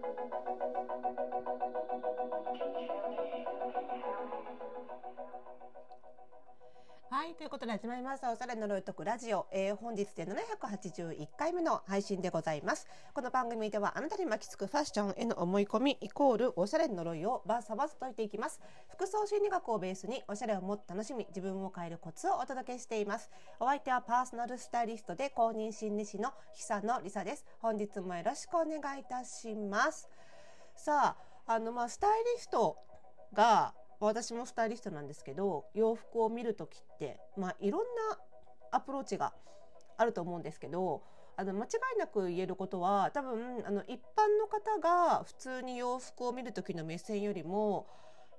Thank you. ということで始まりました。おしゃれのロイトクラジオ。えー、本日で781回目の配信でございます。この番組ではあなたに巻きつくファッションへの思い込みイコールおしゃれ呪いをバサバス解いていきます。服装心理学をベースにおしゃれをもっと楽しみ、自分を変えるコツをお届けしています。お相手はパーソナルスタイリストで公認心理師の久野里沙です。本日もよろしくお願いいたします。さあ、あの、まあ、スタイリストが私もスタイリストなんですけど洋服を見る時って、まあ、いろんなアプローチがあると思うんですけどあの間違いなく言えることは多分あの一般の方が普通に洋服を見る時の目線よりも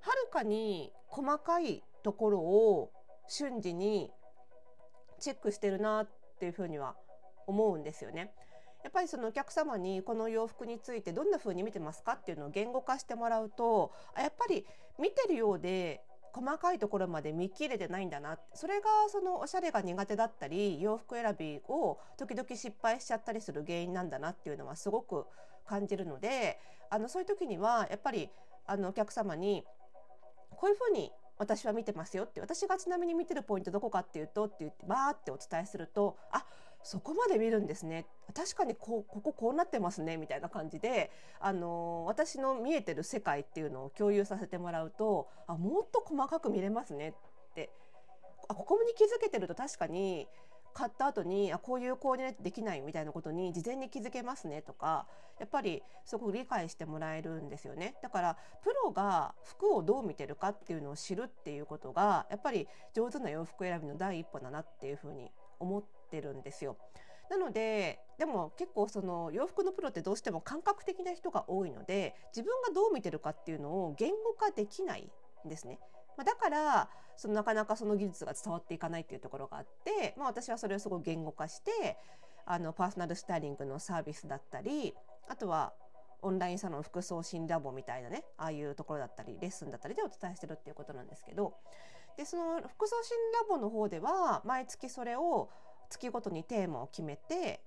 はるかに細かいところを瞬時にチェックしてるなっていうふうには思うんですよね。やっぱりそのお客様にこの洋服についてどんな風に見てますかっていうのを言語化してもらうとやっぱり見てるようで細かいところまで見切れてないんだなそれがそのおしゃれが苦手だったり洋服選びを時々失敗しちゃったりする原因なんだなっていうのはすごく感じるのであのそういう時にはやっぱりあのお客様にこういうふうに私は見てますよって私がちなみに見てるポイントどこかっていうとって言ってバーってお伝えするとあそこまで見るんですね。確かにここここうなってますねみたいな感じで、あの私の見えてる世界っていうのを共有させてもらうとあもっと細かく見れますねってあここに気づけてると確かに買った後にあこういうコーディネートできないみたいなことに事前に気づけますねとかやっぱりすごく理解してもらえるんですよね。だからプロが服をどう見てるかっていうのを知るっていうことがやっぱり上手な洋服選びの第一歩だなっていうふうに思ってるんですよ。なのででも結構その洋服のプロってどうしても感覚的な人が多いので自分がどう見てるかっていうのを言語化できないんですね。まあ、だからそのなかなかその技術が伝わっていかないっていうところがあって、まあ、私はそれをすごい言語化してあのパーソナルスタイリングのサービスだったりあとはオンラインサロン服装診ラボみたいなねああいうところだったりレッスンだったりでお伝えしてるっていうことなんですけどでその服装診ラボの方では毎月それを月ごとにテーマを決めて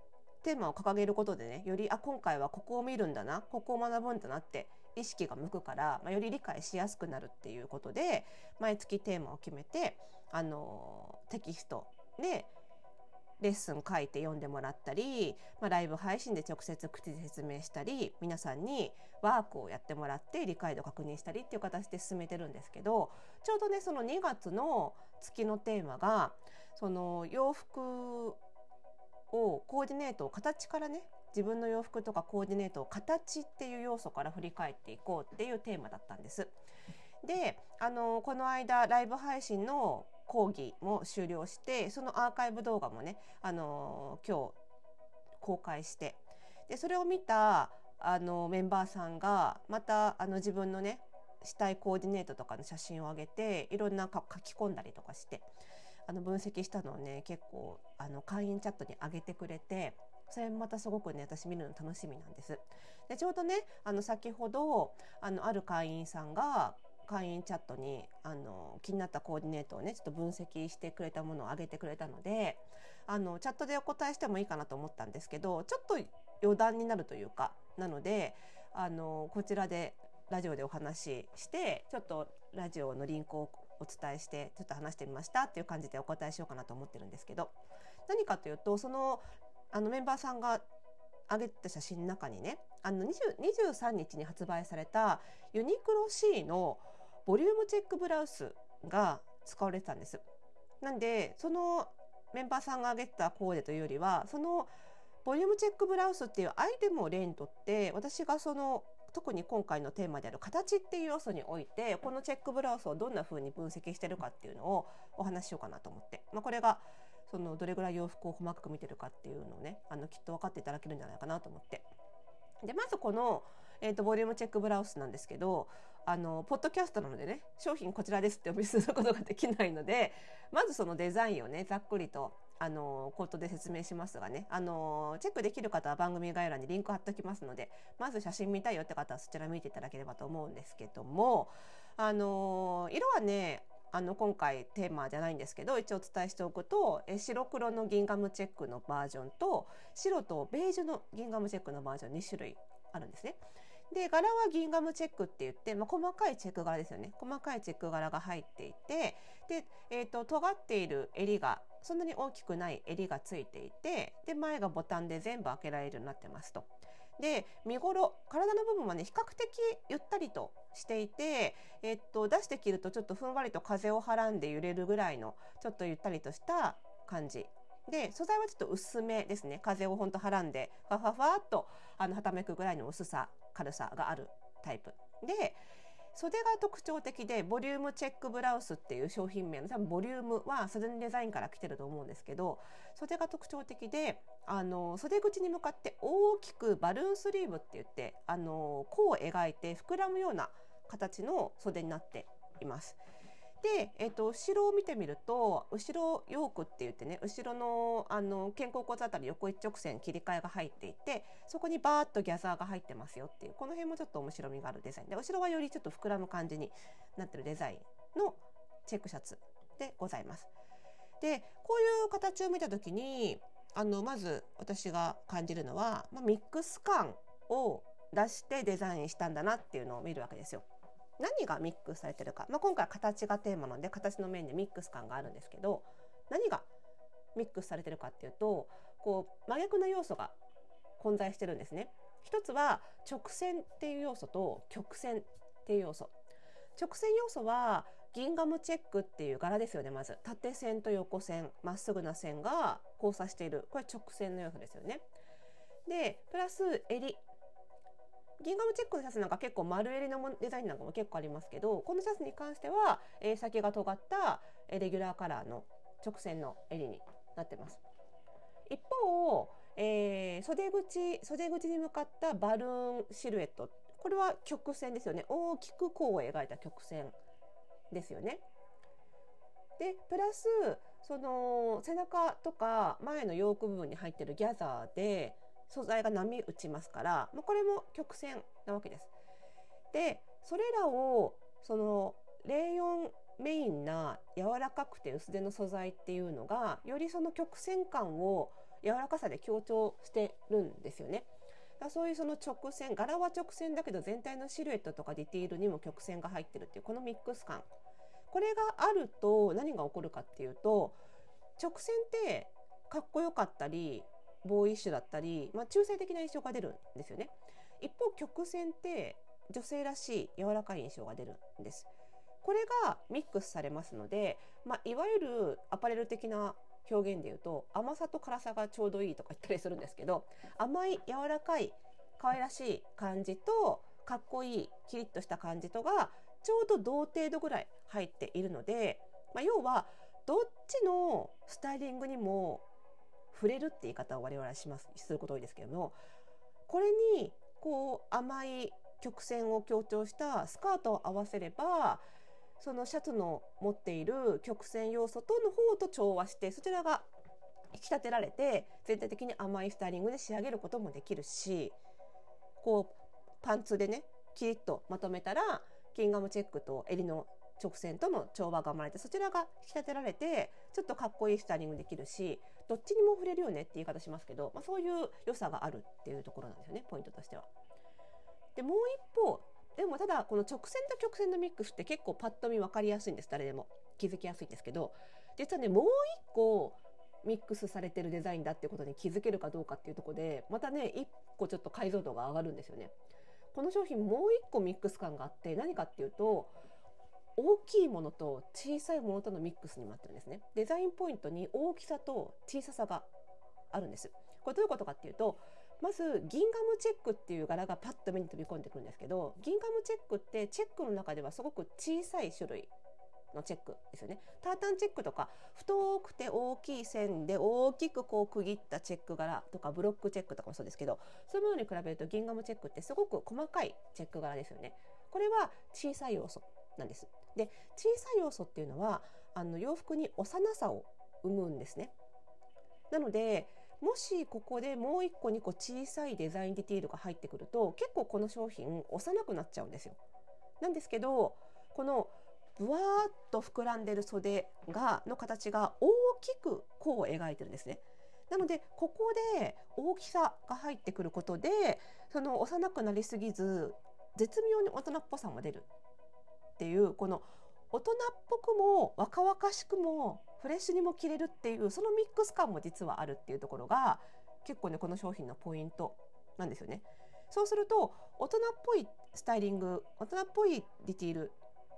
テーマを掲げることでねよりあ今回はここを見るんだなここを学ぶんだなって意識が向くから、まあ、より理解しやすくなるっていうことで毎月テーマを決めてあのテキストでレッスン書いて読んでもらったり、まあ、ライブ配信で直接口で説明したり皆さんにワークをやってもらって理解度確認したりっていう形で進めてるんですけどちょうどねその2月の月のテーマがその洋服をコーディネートを形からね自分の洋服とかコーディネートを形っていう要素から振り返っていこうっていうテーマだったんです。であのこの間ライブ配信の講義も終了してそのアーカイブ動画もねあの今日公開してでそれを見たあのメンバーさんがまたあの自分のねしたいコーディネートとかの写真を上げていろんな書き込んだりとかしてあの分析したのをね結構あの会員チャットに上げてくれてそれまたすごくね私見るの楽しみなんです。でちょうどねあの先ほどあのある会員さんが会員チャットにあの気になったコーディネートをねちょっと分析してくれたものを上げてくれたのであのチャットでお答えしてもいいかなと思ったんですけどちょっと余談になるというかなのであのこちらでラジオでお話ししてちょっとラジオのリンクをお伝えしてちょっと話してみましたっていう感じでお答えしようかなと思ってるんですけど何かというとそのあのメンバーさんが上げた写真の中にねあの23日に発売されたユニクロ C のボリュームチェックブラウスが使われてたんです。なんでそのメンバーさんが挙げたコーデというよりはそのボリュームチェックブラウスっていうアイテムを例にとって私がその特に今回のテーマである形っていう要素においてこのチェックブラウスをどんな風に分析してるかっていうのをお話ししようかなと思って、まあ、これがそのどれぐらい洋服を細かく見てるかっていうのをねあのきっと分かっていただけるんじゃないかなと思ってでまずこの、えーと、ボリュームチェックブラウスなんですけどあのポッドキャストなのでね商品こちらですってお見せすることができないのでまずそのデザインをねざっくりとあの口頭で説明しますがねあのチェックできる方は番組概要欄にリンク貼っておきますのでまず写真見たいよって方はそちら見ていただければと思うんですけどもあの色はねあの今回テーマじゃないんですけど一応お伝えしておくとえ白黒のギンガムチェックのバージョンと白とベージュのギンガムチェックのバージョン2種類あるんですね。で柄はギンガムチェックって言って、まあ、細かいチェック柄ですよね。細かいチェック柄が入っていてで、えーと、尖っている襟がそんなに大きくない襟がついていてで前がボタンで全部開けられるようになってますと。で見頃体の部分はね比較的ゆったりとしていて、えっと、出して着るとちょっとふんわりと風をはらんで揺れるぐらいのちょっとゆったりとした感じ。で素材はちょっと薄めですね。風をほんとはらんでふわふわふわっとあのはためくぐらいの薄さ。軽さがあるタイプで袖が特徴的でボリュームチェックブラウスっていう商品名の多分ボリュームは袖のデザインから来てると思うんですけど袖が特徴的であの袖口に向かって大きくバルーンスリーブって言ってあの弧を描いて膨らむような形の袖になっています。で、えーと、後ろを見てみると後ろヨークって言ってね後ろのあの肩甲骨あたり横一直線切り替えが入っていてそこにバーッとギャザーが入ってますよっていうこの辺もちょっと面白みがあるデザインで後ろはよりちょっと膨らむ感じになってるデザインのチェックシャツでございます。でこういう形を見た時にあのまず私が感じるのは、まあ、ミックス感を出してデザインしたんだなっていうのを見るわけですよ。何がミックスされてるか、まあ、今回形がテーマなので形の面でミックス感があるんですけど何がミックスされてるかっていうとこう真逆な要素が混在してるんですね。一つは直線っていう要素と曲線っていう要素。直線要素はギンガムチェックっていう柄ですよねまず縦線と横線まっすぐな線が交差しているこれ直線の要素ですよね。でプラス襟ギンガムチェックのシャツなんか結構丸襟のデザインなんかも結構ありますけどこのシャツに関しては、えー、先が尖ったレギュラーカラーの直線の襟になってます。一方、えー、袖口袖口に向かったバルーンシルエットこれは曲線ですよね大きく弧を描いた曲線ですよね。でプラスその背中とか前のヨーク部分に入ってるギャザーで素材が波打ちますから、まあ、これも曲線なわけです。でそれらをそのレーヨンメインな柔らかくて薄手の素材っていうのがよりその曲線感を柔らかさで強調してるんですよね。だそういうその直線柄は直線だけど全体のシルエットとかディティールにも曲線が入ってるっていうこのミックス感これがあると何が起こるかっていうと直線ってかっこよかったりボーイッシュだったり、まあ、中性的な印象が出るんですよね。一方曲線って女性らしい柔らかい印象が出るんです。これがミックスされますので、まあ、いわゆるアパレル的な表現で言うと甘さと辛さがちょうどいいとか言ったりするんですけど甘い柔らかい可愛らしい感じとかっこいいキリッとした感じとがちょうど同程度ぐらい入っているので、まあ、要はどっちのスタイリングにも触れるって言い方を我々はしますすること多いですけどもこれにこう甘い曲線を強調したスカートを合わせればそのシャツの持っている曲線要素との方と調和してそちらが引き立てられて全体的に甘いスタイリングで仕上げることもできるしこうパンツでねキリッとまとめたらキンガムチェックと襟の直線との調和が生まれてそちらが引き立てられてちょっとかっこいいスタイリングできるしどっちにも触れるよねって言い方しますけど、まあ、そういう良さがあるっていうところなんですよねポイントとしては。でもう一方でもただこの直線と曲線のミックスって結構パッと見分かりやすいんです誰でも気づきやすいんですけど実はねもう一個ミックスされてるデザインだってことに気づけるかどうかっていうとこでまたね一個ちょっと解像度が上がるんですよね。この商品もう一個ミックス感があって何かっていうと大きいものと小さいものとのミックスにもなってるんですね。デザインポイントに大きさと小ささがあるんです。これどういうことかっていうと、まずギンガムチェックっていう柄がパッと目に飛び込んでくるんですけど、ギンガムチェックってチェックの中ではすごく小さい種類のチェックですよね。タータンチェックとか太くて大きい線で大きくこう区切ったチェック柄とかブロックチェックとかもそうですけどそういうものに比べるとギンガムチェックってすごく細かいチェック柄ですよね。これは小さい要素なんです。で小さい要素っていうのはあの洋服に幼さを生むんですね。なのでもしここでもう1個2個小さいデザインディティールが入ってくると結構この商品幼くなっちゃうんですよ。なんですけどこのぶわーっと膨らんでる袖がの形が大きく弧を描いてるんですね。なのでここで大きさが入ってくることでその幼くなりすぎず絶妙に大人っぽさも出るっていうこの大人っぽくも若々しくもフレッシュにも着れるっていうそのミックス感も実はあるっていうところが結構ねこの商品のポイントなんですよね。そうすると大人っぽいスタイリング大人っぽいディティール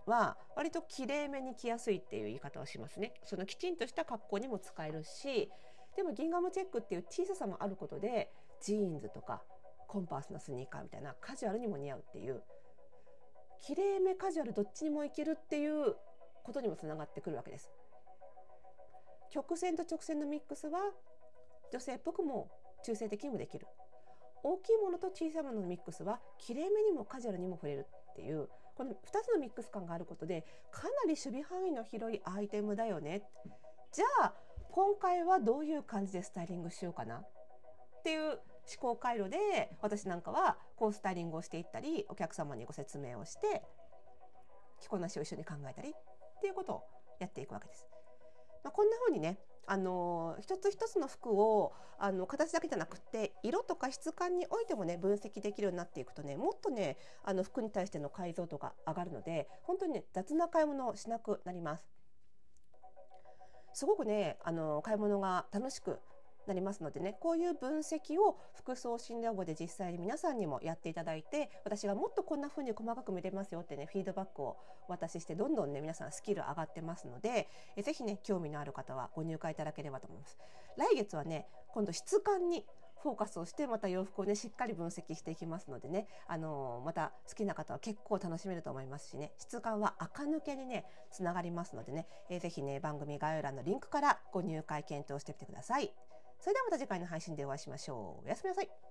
は割ときれいめに着やすいっていう言い方をしますね。そのきちんとした格好にも使えるしでもギンガムチェックっていう小ささもあることでジーンズとかコンパースのスニーカーみたいなカジュアルにも似合うっていうきれいめカジュアルどっちにもいけるっていうことにもつながってくるわけです。曲線と直線のミックスは女性っぽくも中性的にもできる。大きいものと小さいもののミックスはきれいめにもカジュアルにも振れるっていう。この2つのミックス感があることでかなり守備範囲の広いアイテムだよね。じゃあ今回はどういう感じでスタイリングしようかなっていう思考回路で私なんかはこうスタイリングをしていったりお客様にご説明をして着こなしを一緒に考えたりっていうことをやっていくわけです。まあ、こんな風にねあの一つ一つの服をあの形だけじゃなくて色とか質感においてもね分析できるようになっていくとねもっとねあの服に対しての解像度が上がるので本当にね雑な買い物をしなくなります。すごくねあの買い物が楽しくなりますのでねこういう分析を服装診療後で実際に皆さんにもやっていただいて私がもっとこんな風に細かく見れますよってねフィードバックをお渡ししてどんどんね皆さんスキル上がってますのでえぜひね興味のある方はご入会いただければと思います。来月はね今度質感にフォーカスをしてまた洋服をねしっかり分析していきますのでねあのー、また好きな方は結構楽しめると思いますしね質感は垢抜けにねつながりますのでね、えー、ぜひね番組概要欄のリンクからご入会検討してみてください。それではまた次回の配信でお会いしましょう。おやすみなさい。